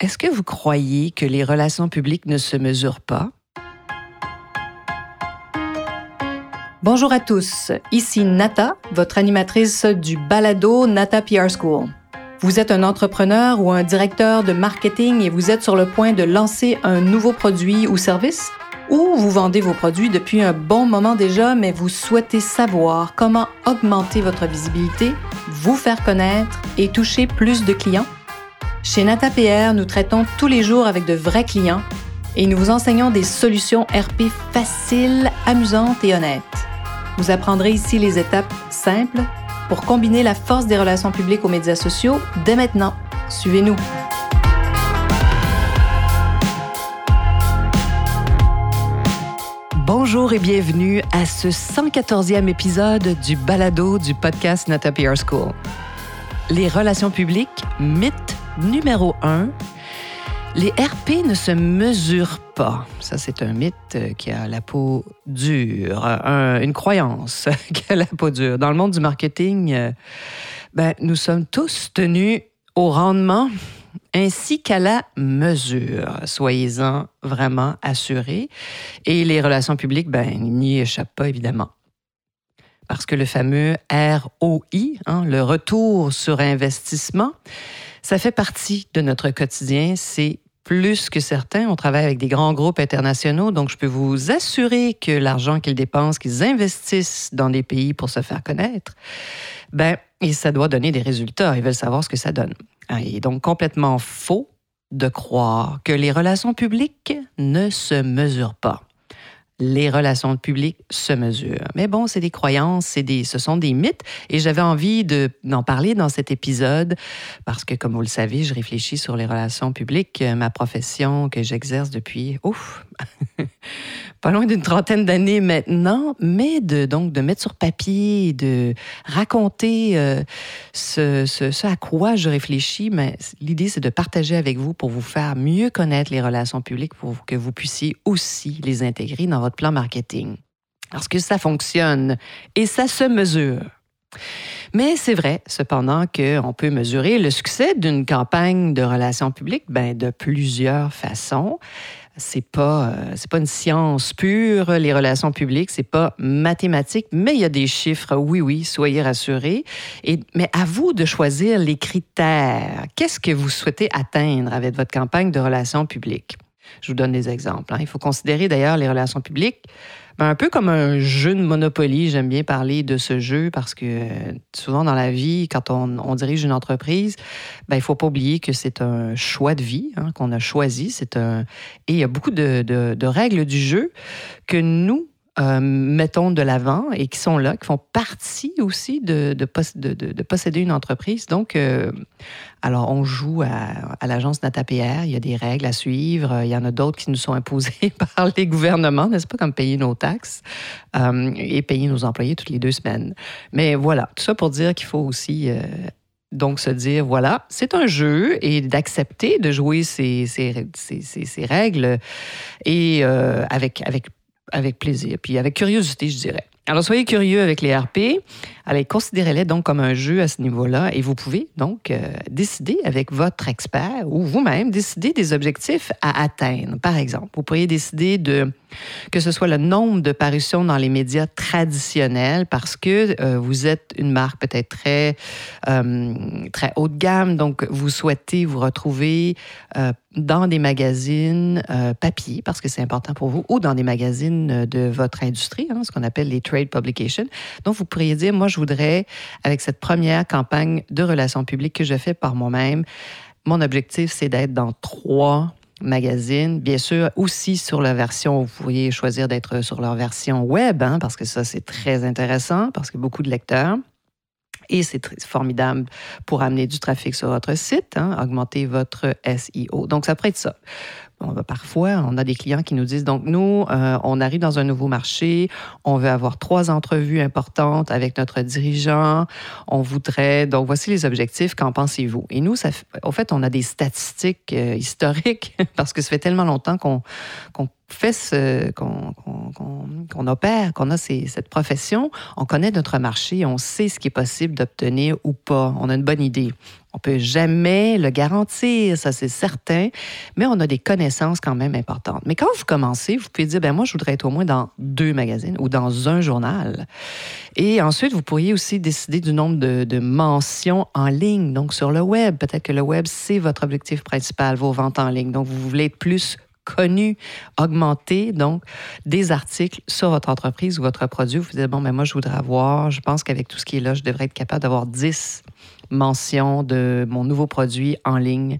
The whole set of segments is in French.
Est-ce que vous croyez que les relations publiques ne se mesurent pas? Bonjour à tous, ici Nata, votre animatrice du balado Nata PR School. Vous êtes un entrepreneur ou un directeur de marketing et vous êtes sur le point de lancer un nouveau produit ou service? Ou vous vendez vos produits depuis un bon moment déjà, mais vous souhaitez savoir comment augmenter votre visibilité, vous faire connaître et toucher plus de clients? Chez NataPR, nous traitons tous les jours avec de vrais clients et nous vous enseignons des solutions RP faciles, amusantes et honnêtes. Vous apprendrez ici les étapes simples pour combiner la force des relations publiques aux médias sociaux dès maintenant. Suivez-nous. Bonjour et bienvenue à ce 114e épisode du balado du podcast Nata PR School. Les relations publiques, mythes Numéro 1, les RP ne se mesurent pas. Ça, c'est un mythe euh, qui a la peau dure, une croyance qui a la peau dure. Dans le monde du marketing, euh, ben, nous sommes tous tenus au rendement ainsi qu'à la mesure. Soyez-en vraiment assurés. Et les relations publiques, ben, n'y échappent pas, évidemment parce que le fameux ROI, hein, le retour sur investissement, ça fait partie de notre quotidien. C'est plus que certain. On travaille avec des grands groupes internationaux, donc je peux vous assurer que l'argent qu'ils dépensent, qu'ils investissent dans des pays pour se faire connaître, ben, et ça doit donner des résultats. Ils veulent savoir ce que ça donne. Il est donc complètement faux de croire que les relations publiques ne se mesurent pas les relations publiques se mesurent. Mais bon, c'est des croyances, c'est des, ce sont des mythes et j'avais envie d'en parler dans cet épisode parce que, comme vous le savez, je réfléchis sur les relations publiques, ma profession que j'exerce depuis, ouf, pas loin d'une trentaine d'années maintenant, mais de, donc de mettre sur papier, de raconter euh, ce, ce, à quoi je réfléchis. Mais l'idée, c'est de partager avec vous pour vous faire mieux connaître les relations publiques, pour que vous puissiez aussi les intégrer dans votre plan marketing. Parce que ça fonctionne et ça se mesure. Mais c'est vrai, cependant, qu'on peut mesurer le succès d'une campagne de relations publiques ben, de plusieurs façons. C'est pas euh, c'est pas une science pure les relations publiques c'est pas mathématique mais il y a des chiffres. Oui oui soyez rassurés. Mais à vous de choisir les critères. Qu'est-ce que vous souhaitez atteindre avec votre campagne de relations publiques? Je vous donne des exemples hein. il faut considérer d'ailleurs les relations publiques ben, un peu comme un jeu de Monopoly. J'aime bien parler de ce jeu parce que euh, souvent dans la vie, quand on, dirige une entreprise, ben, il ne faut pas oublier que c'est un choix de vie hein, qu'on a choisi. C'est un... Et il y a beaucoup de, de règles du jeu que nous, euh, mettons, de l'avant et qui sont là, qui font partie aussi de, de, de, posséder une entreprise. Donc, euh, alors, on joue à, l'agence NataPR, il y a des règles à suivre, il y en a d'autres qui nous sont imposées par les gouvernements, n'est-ce pas, comme payer nos taxes euh, et payer nos employés toutes les deux semaines. Mais voilà, tout ça pour dire qu'il faut aussi donc, se dire, voilà, c'est un jeu et d'accepter de jouer ces règles et avec, avec avec plaisir, puis avec curiosité, je dirais. Alors, soyez curieux avec les RP. Allez, considérez-les donc comme un jeu à ce niveau-là et vous pouvez donc euh, décider avec votre expert ou vous-même décider des objectifs à atteindre. Par exemple, vous pourriez décider de que ce soit le nombre de parutions dans les médias traditionnels parce que euh, vous êtes une marque peut-être très, euh, très haut de gamme, donc vous souhaitez vous retrouver dans des magazines papier parce que c'est important pour vous ou dans des magazines de votre industrie, hein, ce qu'on appelle les trade publications. Donc, vous pourriez dire, moi, je voudrais, avec cette première campagne de relations publiques que je fais par moi-même, mon objectif, c'est d'être dans trois magazines. Bien sûr, aussi sur la version, vous pourriez choisir d'être sur leur version web, hein, parce que ça, c'est très intéressant, parce que beaucoup de lecteurs. Et c'est formidable pour amener du trafic sur votre site, hein, augmenter votre SEO. Donc, ça pourrait être ça. Bon, ben, parfois, on a des clients qui nous disent, donc nous, euh, on arrive dans un nouveau marché, on veut avoir trois entrevues importantes avec notre dirigeant, on voudrait, donc voici les objectifs, qu'en pensez-vous? Et nous, ça, au fait, on a des statistiques euh, historiques parce que ça fait tellement longtemps qu'on fait ce, qu'on opère, qu'on a cette profession, on connaît notre marché, on sait ce qui est possible d'obtenir ou pas, on a une bonne idée. On peut jamais le garantir, ça c'est certain, mais on a des connaissances quand même importantes. Mais quand vous commencez, vous pouvez dire, ben moi, je voudrais être au moins dans deux magazines ou dans un journal. Et ensuite, vous pourriez aussi décider du nombre de, de mentions en ligne, donc sur le web. Peut-être que le web, c'est votre objectif principal, vos ventes en ligne. Donc, vous voulez être plus connu, augmenter donc des articles sur votre entreprise ou votre produit. Vous dites, bon, mais ben, moi, je voudrais avoir, je pense qu'avec tout ce qui est là, je devrais être capable d'avoir 10 mentions de mon nouveau produit en ligne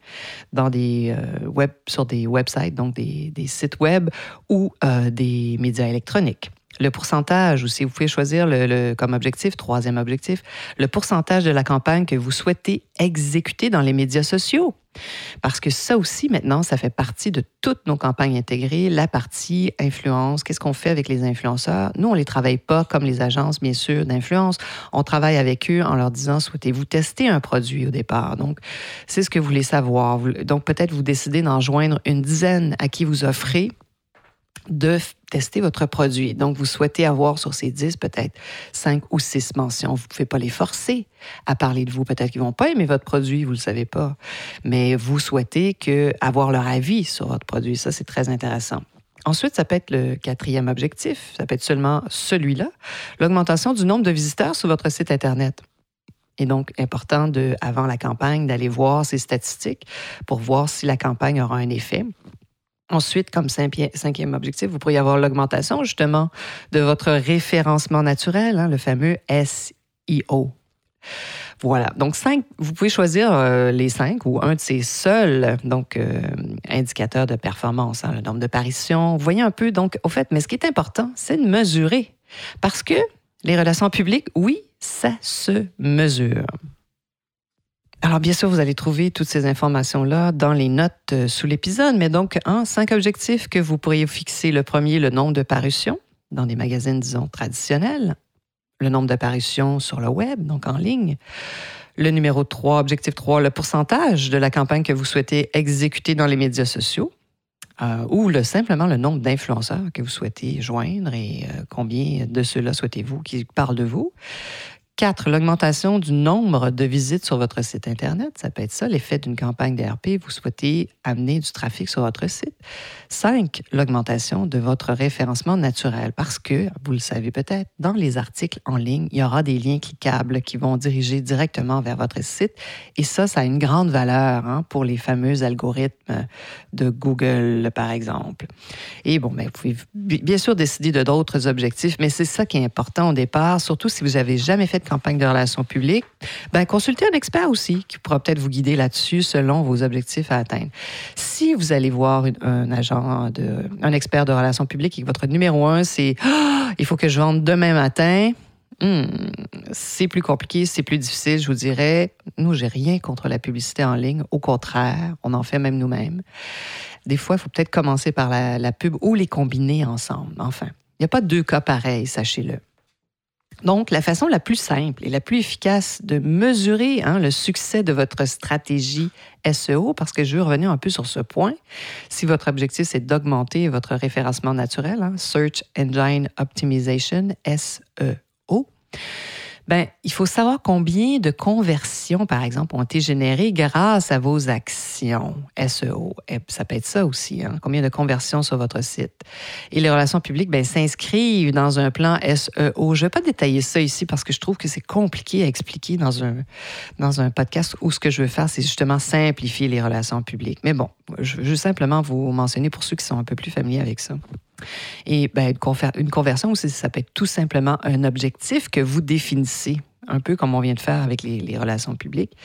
dans des euh, web, sur des websites, donc des, des sites web ou euh, des médias électroniques le pourcentage, ou si vous pouvez choisir le, comme objectif, troisième objectif, le pourcentage de la campagne que vous souhaitez exécuter dans les médias sociaux. Parce que ça aussi, maintenant, ça fait partie de toutes nos campagnes intégrées, la partie influence. Qu'est-ce qu'on fait avec les influenceurs? Nous, on ne les travaille pas comme les agences, bien sûr, d'influence. On travaille avec eux en leur disant, souhaitez-vous tester un produit au départ? Donc, c'est ce que vous voulez savoir. Donc, peut-être vous décidez d'en joindre une dizaine à qui vous offrez de tester votre produit. Donc, vous souhaitez avoir sur ces 10 peut-être 5 ou 6 mentions. Vous ne pouvez pas les forcer à parler de vous. Peut-être qu'ils vont pas aimer votre produit, vous ne le savez pas. Mais vous souhaitez que, avoir leur avis sur votre produit. Ça, c'est très intéressant. Ensuite, ça peut être le quatrième objectif. Ça peut être seulement celui-là, l'augmentation du nombre de visiteurs sur votre site Internet. Et donc, important, de, avant la campagne, d'aller voir ces statistiques pour voir si la campagne aura un effet. Ensuite, comme cinquième objectif, vous pourriez avoir l'augmentation justement de votre référencement naturel, hein, le fameux SEO. Voilà. Donc, cinq, vous pouvez choisir euh, les cinq ou un de ces seuls donc, euh, indicateurs de performance, hein, le nombre de paritions. Vous voyez un peu, donc, au fait, mais ce qui est important, c'est de mesurer. Parce que les relations publiques, oui, ça se mesure. Alors, bien sûr, vous allez trouver toutes ces informations-là dans les notes euh, sous l'épisode, mais donc, un, cinq objectifs que vous pourriez fixer. Le premier, le nombre de parutions dans des magazines, disons, traditionnels. Le nombre de parutions sur le web, donc en ligne. Le numéro 3, objectif 3, le pourcentage de la campagne que vous souhaitez exécuter dans les médias sociaux. Euh, ou le, simplement le nombre d'influenceurs que vous souhaitez joindre et euh, combien de ceux-là souhaitez-vous qui parlent de vous. 4. L'augmentation du nombre de visites sur votre site Internet. Ça peut être ça, l'effet d'une campagne DRP. Vous souhaitez amener du trafic sur votre site. 5. L'augmentation de votre référencement naturel. Parce que, vous le savez peut-être, dans les articles en ligne, il y aura des liens cliquables qui vont diriger directement vers votre site. Et ça, ça a une grande valeur hein, pour les fameux algorithmes de Google, par exemple. Et bon, ben, vous pouvez bien sûr décider de d'autres objectifs, mais c'est ça qui est important au départ, surtout si vous n'avez jamais fait campagne de relations publiques, ben, consultez un expert aussi qui pourra peut-être vous guider là-dessus selon vos objectifs à atteindre. Si vous allez voir un agent, de, un expert de relations publiques et que votre numéro un, c'est ah, il faut que je vende demain matin, hmm, c'est plus compliqué, c'est plus difficile, je vous dirais. Nous, j'ai rien contre la publicité en ligne. Au contraire, on en fait même nous-mêmes. Des fois, il faut peut-être commencer par la, la pub ou les combiner ensemble. Enfin, il n'y a pas deux cas pareils, sachez-le. Donc, la façon la plus simple et la plus efficace de mesurer hein, le succès de votre stratégie SEO, parce que je veux revenir un peu sur ce point, si votre objectif c'est d'augmenter votre référencement naturel, hein, Search Engine Optimization, SEO, ben, il faut savoir combien de conversions, par exemple, ont été générées grâce à vos actions SEO. Et ça peut être ça aussi, hein? combien de conversions sur votre site. Et les relations publiques ben, s'inscrivent dans un plan SEO. Je ne vais pas détailler ça ici parce que je trouve que c'est compliqué à expliquer dans un, dans un podcast où ce que je veux faire, c'est justement simplifier les relations publiques. Mais bon, je veux simplement vous mentionner pour ceux qui sont un peu plus familiers avec ça. Et ben, une, conversion aussi, ça peut être tout simplement un objectif que vous définissez un peu comme on vient de faire avec les, relations publiques,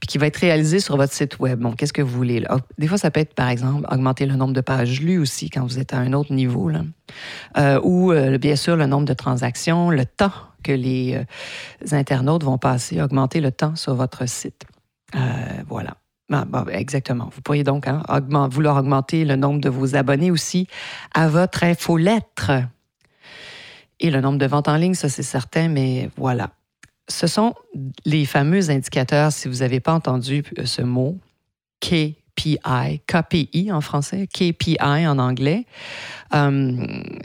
puis qui va être réalisé sur votre site web. Bon, qu'est-ce que vous voulez? Des fois, ça peut être, par exemple, augmenter le nombre de pages lues aussi quand vous êtes à un autre niveau, là. Euh, ou euh, bien sûr le nombre de transactions, le temps que les euh, internautes vont passer, augmenter le temps sur votre site. voilà. Ah, exactement. Vous pourriez donc hein, vouloir augmenter le nombre de vos abonnés aussi à votre infolettre. Et le nombre de ventes en ligne, ça c'est certain, mais voilà. Ce sont les fameux indicateurs, si vous n'avez pas entendu euh, ce mot, KPI, KPI en français, KPI en anglais. Euh,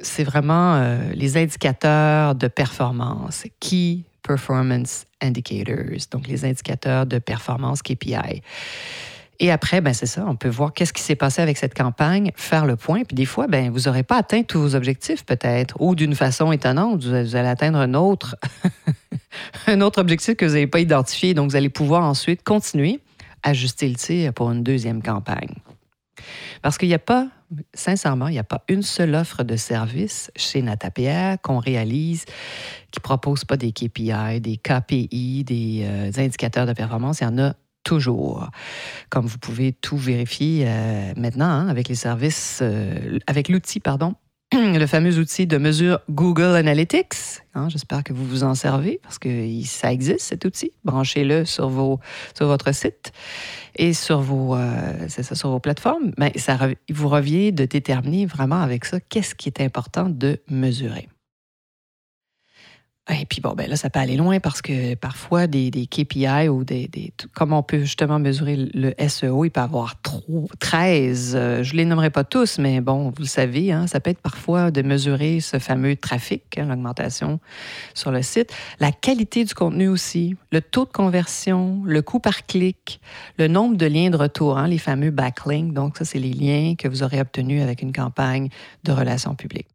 c'est vraiment euh, les indicateurs de performance. Key Performance Indicators, donc les indicateurs de performance KPI. Et après, ben c'est ça, on peut voir qu'est-ce qui s'est passé avec cette campagne, faire le point. Puis des fois, ben vous n'aurez pas atteint tous vos objectifs peut-être, ou d'une façon étonnante, vous allez atteindre un autre, un autre objectif que vous n'avez pas identifié. Donc, vous allez pouvoir ensuite continuer, ajuster le tir pour une deuxième campagne. Parce qu'il n'y a pas, sincèrement, il n'y a pas une seule offre de service chez NataPR qu'on réalise qui ne propose pas des KPI, des KPI, des euh, indicateurs de performance. Il y en a toujours. Comme vous pouvez tout vérifier euh, maintenant hein, avec les services, euh, avec l'outil, pardon, le fameux outil de mesure Google Analytics. Hein, j'espère que vous vous en servez parce que ça existe, cet outil. Branchez-le sur, votre site et sur vos, euh, plateformes. Mais ça, vous revient de déterminer vraiment avec ça qu'est-ce qui est important de mesurer. Et puis bon, ben là, ça peut aller loin parce que parfois, des, KPI ou des, des, Comme on peut justement mesurer le SEO, il peut avoir trop, 13. Euh, je ne les nommerai pas tous, mais bon, vous le savez, hein, ça peut être parfois de mesurer ce fameux trafic, hein, l'augmentation sur le site, la qualité du contenu aussi, le taux de conversion, le coût par clic, le nombre de liens de retour, hein, les fameux backlinks. Donc, ça, c'est les liens que vous aurez obtenus avec une campagne de relations publiques.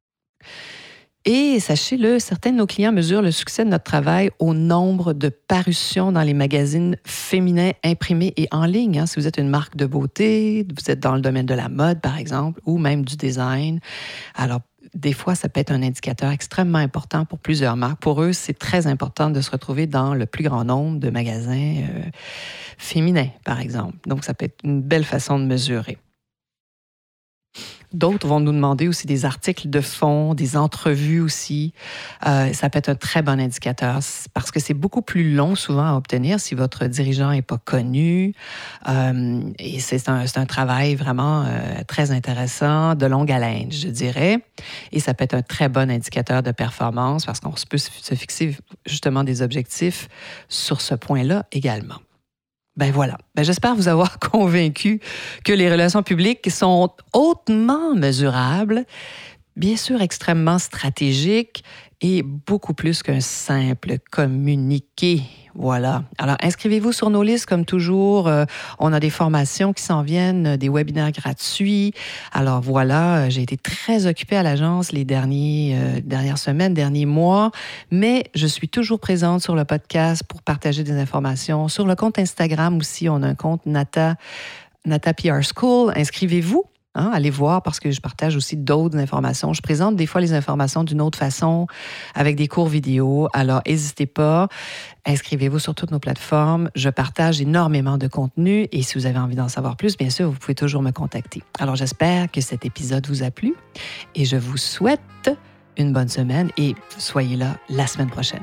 Et sachez-le, certains de nos clients mesurent le succès de notre travail au nombre de parutions dans les magazines féminins imprimés et en ligne. Hein. Si vous êtes une marque de beauté, vous êtes dans le domaine de la mode, par exemple, ou même du design. Alors, des fois, ça peut être un indicateur extrêmement important pour plusieurs marques. Pour eux, c'est très important de se retrouver dans le plus grand nombre de magasins euh, féminins, par exemple. Donc, ça peut être une belle façon de mesurer. D'autres vont nous demander aussi des articles de fond, des entrevues aussi. Euh, ça peut être un très bon indicateur parce que c'est beaucoup plus long souvent à obtenir si votre dirigeant n'est pas connu. Euh, et c'est un, un, travail vraiment euh, très intéressant, de longue haleine, je dirais. Et ça peut être un très bon indicateur de performance parce qu'on peut se fixer justement des objectifs sur ce point-là également. Ben voilà. Ben j'espère vous avoir convaincu que les relations publiques sont hautement mesurables, bien sûr extrêmement stratégiques et beaucoup plus qu'un simple communiqué. Voilà. Alors, inscrivez-vous sur nos listes comme toujours. Euh, on a des formations qui s'en viennent, des webinaires gratuits. Alors voilà, j'ai été très occupée à l'agence les derniers, euh, dernières semaines, derniers mois, mais je suis toujours présente sur le podcast pour partager des informations. Sur le compte Instagram aussi, on a un compte Nata, Nata PR School. Inscrivez-vous. Hein, allez voir parce que je partage aussi d'autres informations. Je présente des fois les informations d'une autre façon avec des cours vidéo. Alors, n'hésitez pas. Inscrivez-vous sur toutes nos plateformes. Je partage énormément de contenu et si vous avez envie d'en savoir plus, bien sûr, vous pouvez toujours me contacter. Alors, j'espère que cet épisode vous a plu et je vous souhaite une bonne semaine et soyez là la semaine prochaine.